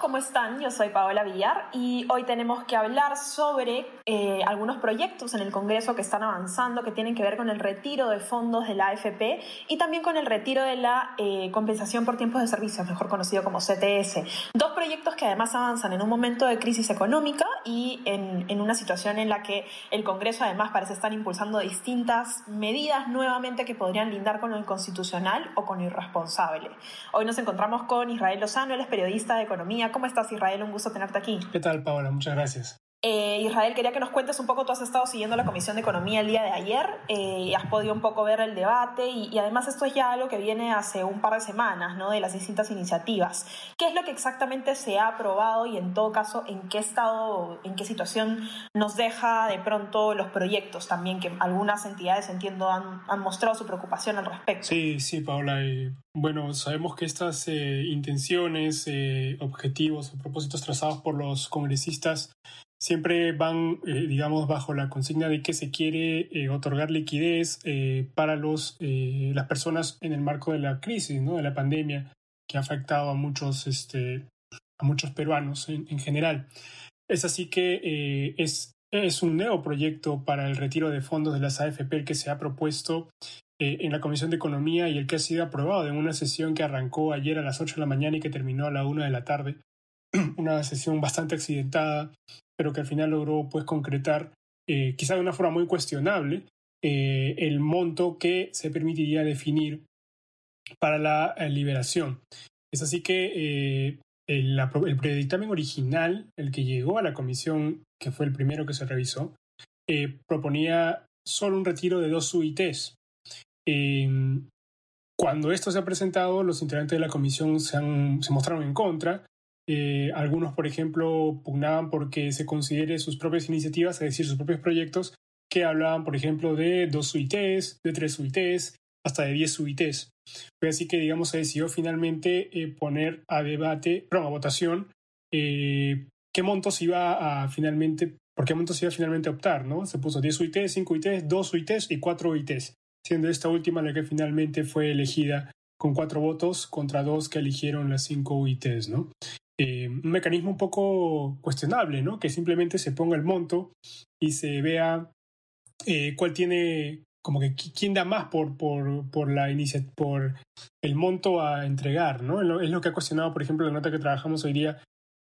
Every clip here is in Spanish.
¿Cómo están? Yo soy Paola Villar y hoy tenemos que hablar sobre eh, algunos proyectos en el Congreso que están avanzando, que tienen que ver con el retiro de fondos de la AFP y también con el retiro de la eh, compensación por tiempos de servicio, mejor conocido como CTS. Dos proyectos que además avanzan en un momento de crisis económica y en, en una situación en la que el Congreso además parece estar impulsando distintas medidas nuevamente que podrían lindar con lo constitucional o con lo irresponsable. Hoy nos encontramos con Israel Lozano, él es periodista de Economía. ¿Cómo estás, Israel? Un gusto tenerte aquí. ¿Qué tal, Paola? Muchas gracias. Eh, Israel, quería que nos cuentes un poco, tú has estado siguiendo la Comisión de Economía el día de ayer, eh, has podido un poco ver el debate y, además esto es ya algo que viene hace un par de semanas, ¿no? De las distintas iniciativas. ¿Qué es lo que exactamente se ha aprobado y en todo caso en qué estado, en qué situación nos deja de pronto los proyectos también, que algunas entidades, entiendo, han, han mostrado su preocupación al respecto? Sí, sí, Paola. Eh, bueno, sabemos que estas eh, intenciones, eh, objetivos o propósitos trazados por los congresistas siempre van, eh, digamos, bajo la consigna de que se quiere eh, otorgar liquidez eh, para los, las personas en el marco de la crisis, ¿no? de la pandemia que ha afectado a muchos, este, a muchos peruanos en, en general. Es así que es, es un nuevo proyecto para el retiro de fondos de las AFP el que se ha propuesto en la Comisión de Economía y el que ha sido aprobado en una sesión que arrancó ayer a las 8 de la mañana y que terminó a la 1 de la tarde. una sesión bastante accidentada, pero que al final logró pues concretar, eh, quizá de una forma muy cuestionable, eh, el monto que se permitiría definir para la eh, liberación. Es así que eh, el, predictamen original, el que llegó a la comisión, que fue el primero que se revisó, proponía solo un retiro de dos UITs. cuando esto se ha presentado, los integrantes de la comisión se, han, se mostraron en contra, eh, algunos, por ejemplo, pugnaban porque se considere sus propias iniciativas, es decir, sus propios proyectos, que hablaban, por ejemplo, de dos UITs, de tres UITs, hasta de diez UITs. Fue así que, digamos, se decidió finalmente eh, poner a debate, perdón, a votación, eh, qué montos iba a finalmente, por qué montos iba finalmente a optar, ¿no? Se puso 10 UITs, 5 UITs, 2 UITs y 4 UITs, siendo esta última la que finalmente fue elegida con cuatro votos contra dos que eligieron las cinco UITs, ¿no? Eh, un mecanismo un poco cuestionable, ¿no? Que simplemente se ponga el monto y se vea eh, cuál tiene, como que quién da más por, por, por, la por el monto a entregar, ¿no? Es lo que ha cuestionado, por ejemplo, la nota que trabajamos hoy día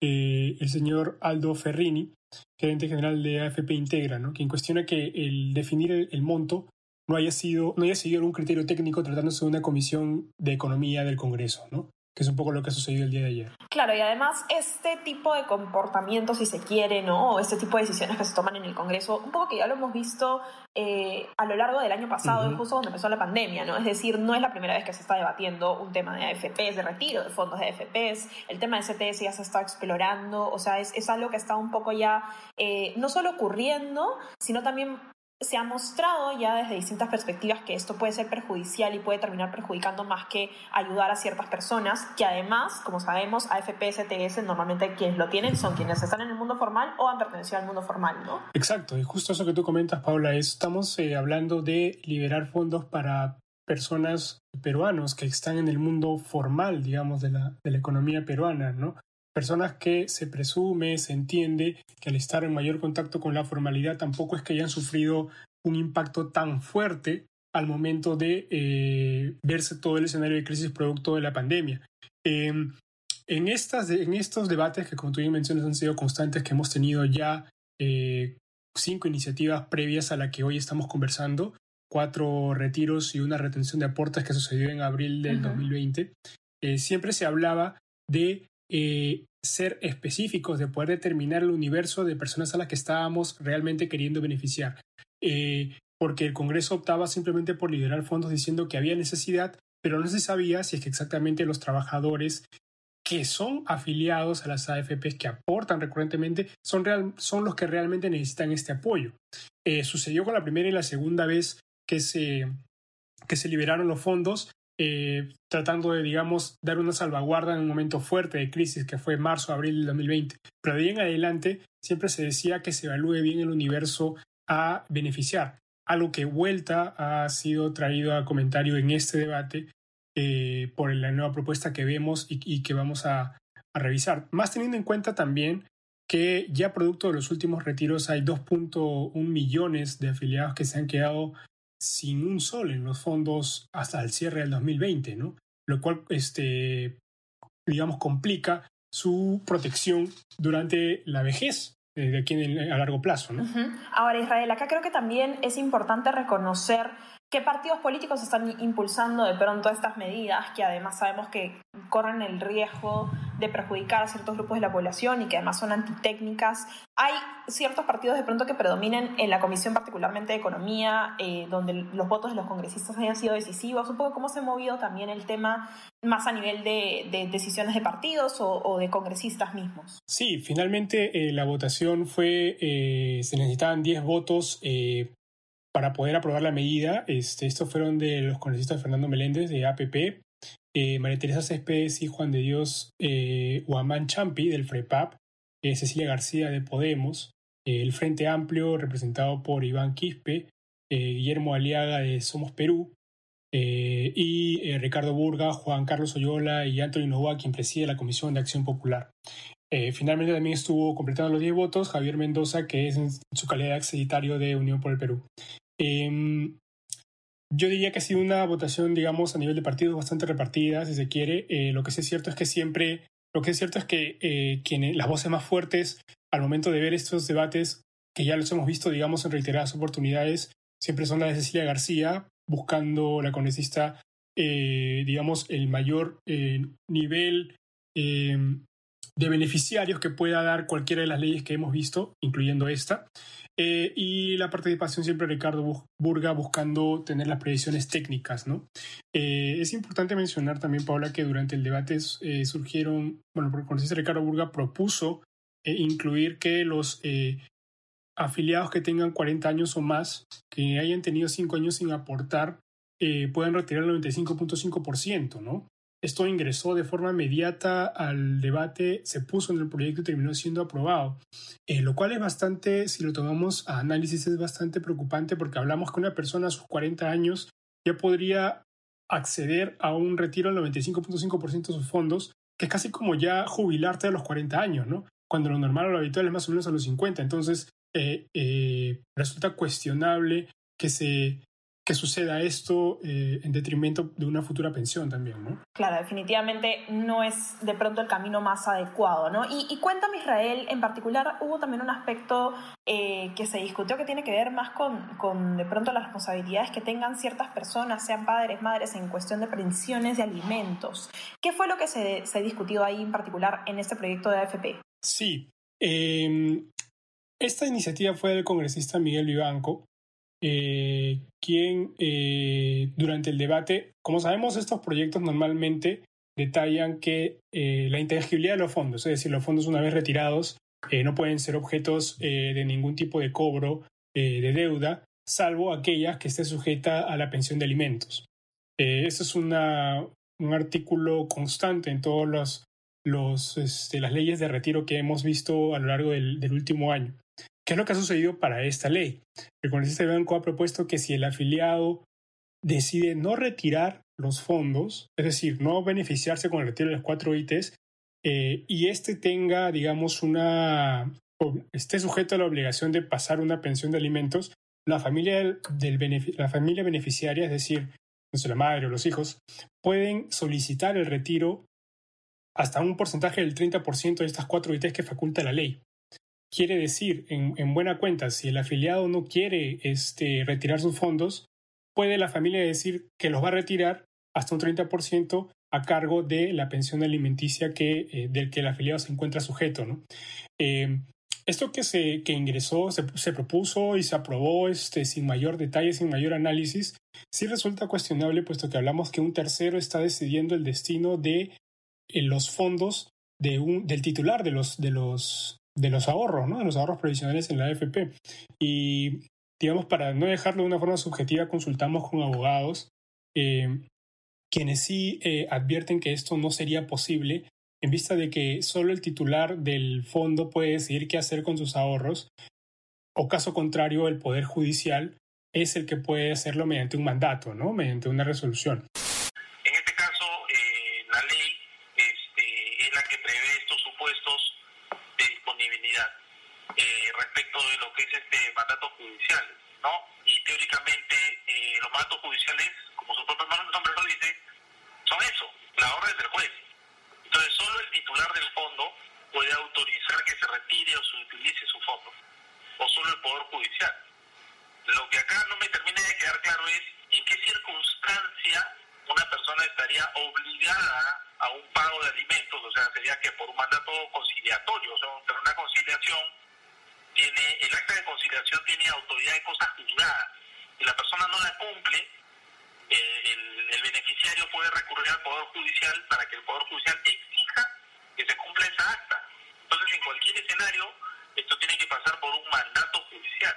eh, el señor Aldo Ferrini, gerente general de AFP Integra, ¿no? Quien cuestiona que el definir el, el monto no haya sido, no haya seguido un criterio técnico tratándose de una comisión de economía del Congreso, ¿no? Que es un poco lo que ha sucedido el día de ayer. Claro, y además este tipo de comportamiento, si se quiere, ¿no? O este tipo de decisiones que se toman en el Congreso, un poco que ya lo hemos visto eh, a lo largo del año pasado, uh -huh. justo cuando empezó la pandemia, ¿no? Es decir, no es la primera vez que se está debatiendo un tema de AFPs, de retiro de fondos de AFPs, el tema de CTS ya se está explorando, o sea, es, es algo que está un poco ya eh, no solo ocurriendo, sino también se ha mostrado ya desde distintas perspectivas que esto puede ser perjudicial y puede terminar perjudicando más que ayudar a ciertas personas, que además, como sabemos, AFP, CTS, normalmente quienes lo tienen son quienes están en el mundo formal o han pertenecido al mundo formal, ¿no? Exacto, y justo eso que tú comentas, Paula, es, estamos eh, hablando de liberar fondos para personas peruanos que están en el mundo formal, digamos, de la, de la economía peruana, ¿no? Personas que se presume, se entiende que al estar en mayor contacto con la formalidad tampoco es que hayan sufrido un impacto tan fuerte al momento de eh, verse todo el escenario de crisis producto de la pandemia. Eh, en, estas, en estos debates que, como tú bien mencionas, han sido constantes, que hemos tenido ya eh, cinco iniciativas previas a la que hoy estamos conversando, cuatro retiros y una retención de aportes que sucedió en abril del uh -huh. 2020, siempre se hablaba de eh, ser específicos, de poder determinar el universo de personas a las que estábamos realmente queriendo beneficiar. Eh, porque el Congreso optaba simplemente por liberar fondos diciendo que había necesidad, pero no se sabía si es que exactamente los trabajadores que son afiliados a las AFPs, que aportan recurrentemente, son, real, son los que realmente necesitan este apoyo. Eh, sucedió con la primera y la segunda vez que se, que se liberaron los fondos, eh, tratando de, digamos, dar una salvaguarda en un momento fuerte de crisis que fue marzo, abril del 2020. Pero de ahí en adelante siempre se decía que se evalúe bien el universo a beneficiar, algo que vuelta ha sido traído a comentario en este debate eh, por la nueva propuesta que vemos y, que vamos a, a, revisar. Más teniendo en cuenta también que ya producto de los últimos retiros hay 2.1 millones de afiliados que se han quedado sin un sol en los fondos hasta el cierre del 2020, ¿no? Lo cual, este, digamos, complica su protección durante la vejez eh, de aquí a largo plazo. ¿no? Ahora, Israel, acá creo que también es importante reconocer ¿Qué partidos políticos están impulsando de pronto estas medidas que además sabemos que corren el riesgo de perjudicar a ciertos grupos de la población y que además son antitécnicas? Hay ciertos partidos de pronto que predominen en la Comisión particularmente de Economía, eh, donde los votos de los congresistas hayan sido decisivos. Un poco cómo se ha movido también el tema más a nivel de, decisiones de partidos o, de congresistas mismos. Sí, finalmente eh, la votación fue, eh, se necesitaban 10 votos para poder aprobar la medida. Este, estos fueron de los congresistas Fernando Meléndez de APP, eh, María Teresa Céspedes y Juan de Dios eh, Huamán Champi del FREPAP, eh, Cecilia García de Podemos, eh, el Frente Amplio representado por Iván Quispe, Guillermo Aliaga de Somos Perú, y Ricardo Burga, Juan Carlos Oyola y Antonio Novoa, quien preside la Comisión de Acción Popular. finalmente también estuvo completando los 10 votos Javier Mendoza, que es en su calidad de acceditario de Unión por el Perú. Yo diría que ha sido una votación, digamos, a nivel de partidos bastante repartida, si se quiere. Eh, lo que sí es cierto es que siempre, lo que es cierto es que eh, quienes, las voces más fuertes al momento de ver estos debates, que ya los hemos visto, digamos, en reiteradas oportunidades, siempre son las de Cecilia García, buscando la congresista, eh, digamos, el mayor nivel em, de beneficiarios que pueda dar cualquiera de las leyes que hemos visto, incluyendo esta. Eh, y la participación siempre Ricardo Burga buscando tener las previsiones técnicas, ¿no? Eh, es importante mencionar también, Paula, que durante el debate eh, surgieron, bueno, por dice Ricardo Burga propuso incluir que los afiliados que tengan 40 años o más, que hayan tenido 5 años sin aportar, puedan retirar el 95.5%, ¿no? Esto ingresó de forma inmediata al debate, se puso en el proyecto y terminó siendo aprobado. Eh, lo cual es bastante, si lo tomamos a análisis, es bastante preocupante porque hablamos que una persona a sus 40 años ya podría acceder a un retiro del 95.5% de sus fondos, que es casi como ya jubilarte a los 40 años, ¿no? Cuando lo normal o lo habitual es más o menos a los 50. Entonces, eh, eh, resulta cuestionable que se que suceda esto eh, en detrimento de una futura pensión también, ¿no? Claro, definitivamente no es de pronto el camino más adecuado, ¿no? Y, y cuéntame, Israel, en particular hubo también un aspecto eh, que se discutió que tiene que ver más con, con, de pronto las responsabilidades que tengan ciertas personas, sean padres, madres, en cuestión de pensiones de alimentos. ¿Qué fue lo que se, se discutió ahí en particular en este proyecto de AFP? Sí, eh, esta iniciativa fue del congresista Miguel Vivanco, eh, quien eh, durante el debate, como sabemos, estos proyectos normalmente detallan que eh, la inteligibilidad de los fondos, es decir, los fondos una vez retirados no pueden ser objetos de ningún tipo de cobro de deuda, salvo aquellas que esté sujeta a la pensión de alimentos. eso es un artículo constante en todas este, las leyes de retiro que hemos visto a lo largo del último año. ¿Qué es lo que ha sucedido para esta ley? El congresista Banco ha propuesto que si el afiliado decide no retirar los fondos, es decir, no beneficiarse con el retiro de las cuatro ITs, eh, y este tenga, digamos, una, esté sujeto a la obligación de pasar una pensión de alimentos, la familia, del, la familia beneficiaria, es decir, la madre o los hijos, pueden solicitar el retiro hasta un porcentaje del 30% de estas cuatro ITs que faculta la ley. Quiere decir, en, buena cuenta, si el afiliado no quiere este, retirar sus fondos, puede la familia decir que los va a retirar hasta un 30% a cargo de la pensión alimenticia eh, del que el afiliado se encuentra sujeto. Eh, esto que, se, que ingresó, se, propuso y se aprobó este, sin mayor detalle, sin mayor análisis, sí resulta cuestionable, puesto que hablamos que un tercero está decidiendo el destino de eh, los fondos del titular de los, de los, de los ahorros, ¿no? De los ahorros provisionales en la AFP. Y digamos, para no dejarlo de una forma subjetiva, consultamos con abogados, eh, quienes sí eh, advierten que esto no sería posible en vista de que solo el titular del fondo puede decidir qué hacer con sus ahorros, o caso contrario, el Poder Judicial es el que puede hacerlo mediante un mandato, ¿no? mediante una resolución. Respecto de lo que es este mandato judicial, ¿no? Y teóricamente eh, los mandatos judiciales, como su propio nombre lo dice, son eso, la orden del juez. Entonces, solo el titular del fondo puede autorizar que se retire o se utilice su fondo, o solo el Poder Judicial. Lo que acá no me termina de quedar claro es en qué circunstancia una persona estaría obligada a un pago de alimentos, o sea, sería que por un mandato conciliatorio, o sea, una conciliación tiene, el acta de conciliación tiene autoridad de cosas juzgadas y la persona no la cumple, eh, el, el, beneficiario puede recurrir al Poder Judicial para que el Poder Judicial exija que se cumpla esa acta. Entonces, en cualquier escenario, esto tiene que pasar por un mandato judicial.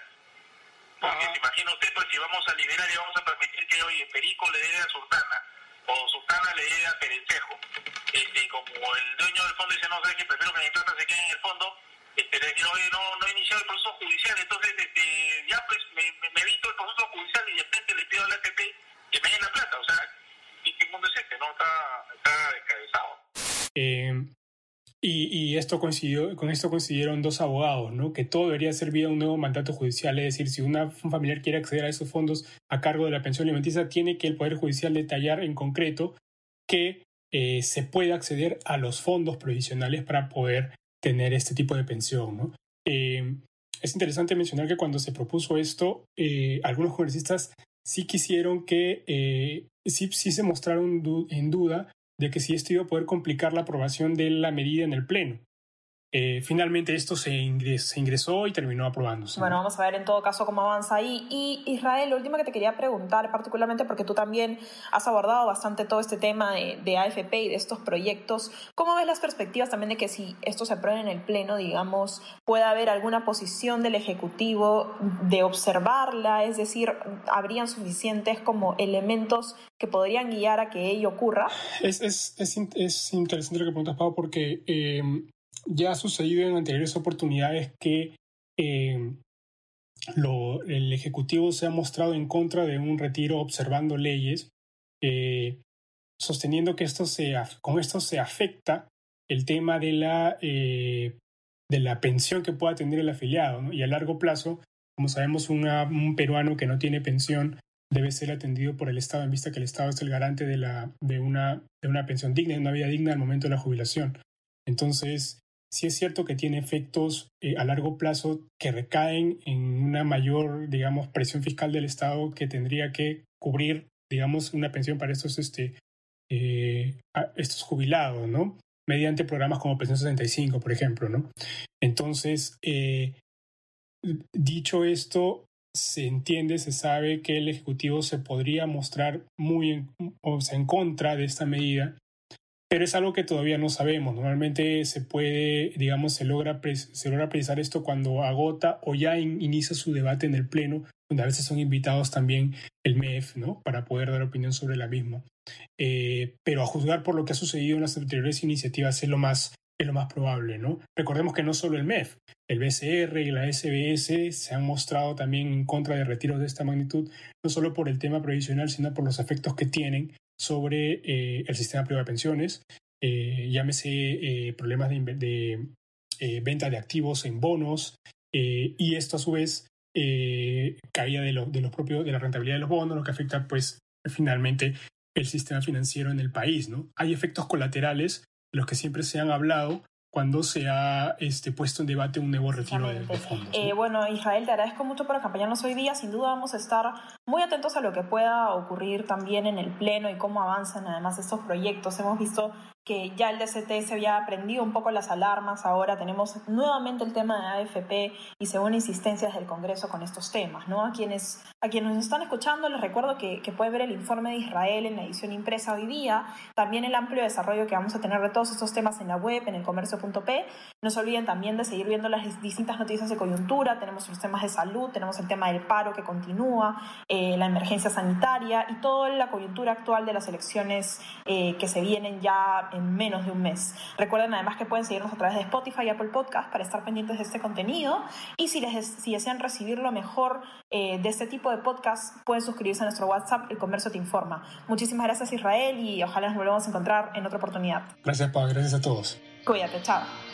Porque se imagina usted, pues si vamos a liberar y vamos a permitir que, oye, Perico le dé a Sultana, o Sultana le dé a Perencejo, este, como el dueño del fondo dice, no, sé que prefiero que mi plata se quede en el fondo, este, oye, no, no he iniciado el proceso judicial, entonces este, ya pues me, me, me, evito el proceso judicial y de repente le pido al ATP que me den la plata, o sea, ¿qué mundo es este? No, está, está descabezado. Eh, y, y, esto coincidió, con esto coincidieron dos abogados, ¿no? Que todo debería ser vía un nuevo mandato judicial, es decir, si un familiar quiere acceder a esos fondos a cargo de la pensión alimenticia, tiene que el Poder Judicial detallar en concreto que eh, se puede acceder a los fondos provisionales para poder tener este tipo de pensión, ¿no? Eh, es interesante mencionar que cuando se propuso esto, eh, algunos congresistas sí quisieron que, eh, sí, sí se mostraron en duda de que si esto iba a poder complicar la aprobación de la medida en el Pleno. Eh, finalmente esto se, ingres, se, ingresó y terminó aprobándose. Bueno, vamos a ver en todo caso cómo avanza ahí. Y Israel, lo último que te quería preguntar, particularmente porque tú también has abordado bastante todo este tema de, de AFP y de estos proyectos, ¿cómo ves las perspectivas también de que si esto se aprueba en el Pleno, digamos, pueda haber alguna posición del Ejecutivo de observarla? Es decir, ¿habrían suficientes como elementos que podrían guiar a que ello ocurra? Es, es, es, es interesante lo que preguntas, Pau, porque... Eh, ya ha sucedido en anteriores oportunidades que eh, el Ejecutivo se ha mostrado en contra de un retiro observando leyes, eh, sosteniendo que esto se, con esto se afecta el tema de la, eh, de la pensión que pueda tener el afiliado. Y a largo plazo, como sabemos, un peruano que no tiene pensión debe ser atendido por el Estado en vista que el Estado es el garante de, la, de, una, de una pensión digna, de una vida digna al momento de la jubilación. Entonces, sí es cierto que tiene efectos eh, a largo plazo que recaen en una mayor, digamos, presión fiscal del Estado que tendría que cubrir, digamos, una pensión para estos, este, eh, estos jubilados, ¿no? Mediante programas como Pensión 65, por ejemplo, ¿no? Entonces, eh, dicho esto, se entiende, se sabe que el Ejecutivo se podría mostrar muy o sea, en contra de esta medida pero es algo que todavía no sabemos. Normalmente se puede, digamos, se logra, se logra precisar esto cuando agota o ya in, inicia su debate en el Pleno, donde a veces son invitados también el MEF, ¿no? Para poder dar opinión sobre la misma. Eh, pero a juzgar por lo que ha sucedido en las anteriores iniciativas es lo más, es lo más probable, ¿no? Recordemos que no solo el MEF, el BCR y la SBS se han mostrado también en contra de retiros de esta magnitud, no solo por el tema previsional, sino por los efectos que tienen sobre eh, el sistema privado de pensiones, eh, llámese eh, problemas de, venta de activos en bonos, y esto a su vez caía de, lo, de, los propios, de la rentabilidad de los bonos, lo que afecta pues finalmente el sistema financiero en el país. ¿no? Hay efectos colaterales de los que siempre se han hablado, cuando se ha este, puesto en debate un nuevo retiro de, de fondos. ¿no? Eh, bueno, Israel, te agradezco mucho por acompañarnos hoy día. Sin duda vamos a estar muy atentos a lo que pueda ocurrir también en el Pleno y cómo avanzan además estos proyectos. Hemos visto que ya el DCT se había prendido un poco las alarmas, ahora tenemos nuevamente el tema de AFP y según insistencias del Congreso con estos temas. ¿no? A, quienes, a quienes nos están escuchando les recuerdo que, que ver el informe de Israel en la edición impresa hoy día, también el amplio desarrollo que vamos a tener de todos estos temas en la web, en el comercio.p. No se olviden también de seguir viendo las distintas noticias de coyuntura. Tenemos los temas de salud, tenemos el tema del paro que continúa, eh, la emergencia sanitaria y toda la coyuntura actual de las elecciones eh, que se vienen ya en menos de un mes. Recuerden además que pueden seguirnos a través de Spotify y Apple Podcast para estar pendientes de este contenido. Y si, les, si desean recibir lo mejor eh, de este tipo de podcast, pueden suscribirse a nuestro WhatsApp, El Comercio Te Informa. Muchísimas gracias Israel y ojalá nos volvamos a encontrar en otra oportunidad. Gracias, Paz. Gracias a todos. Cuídate, chao.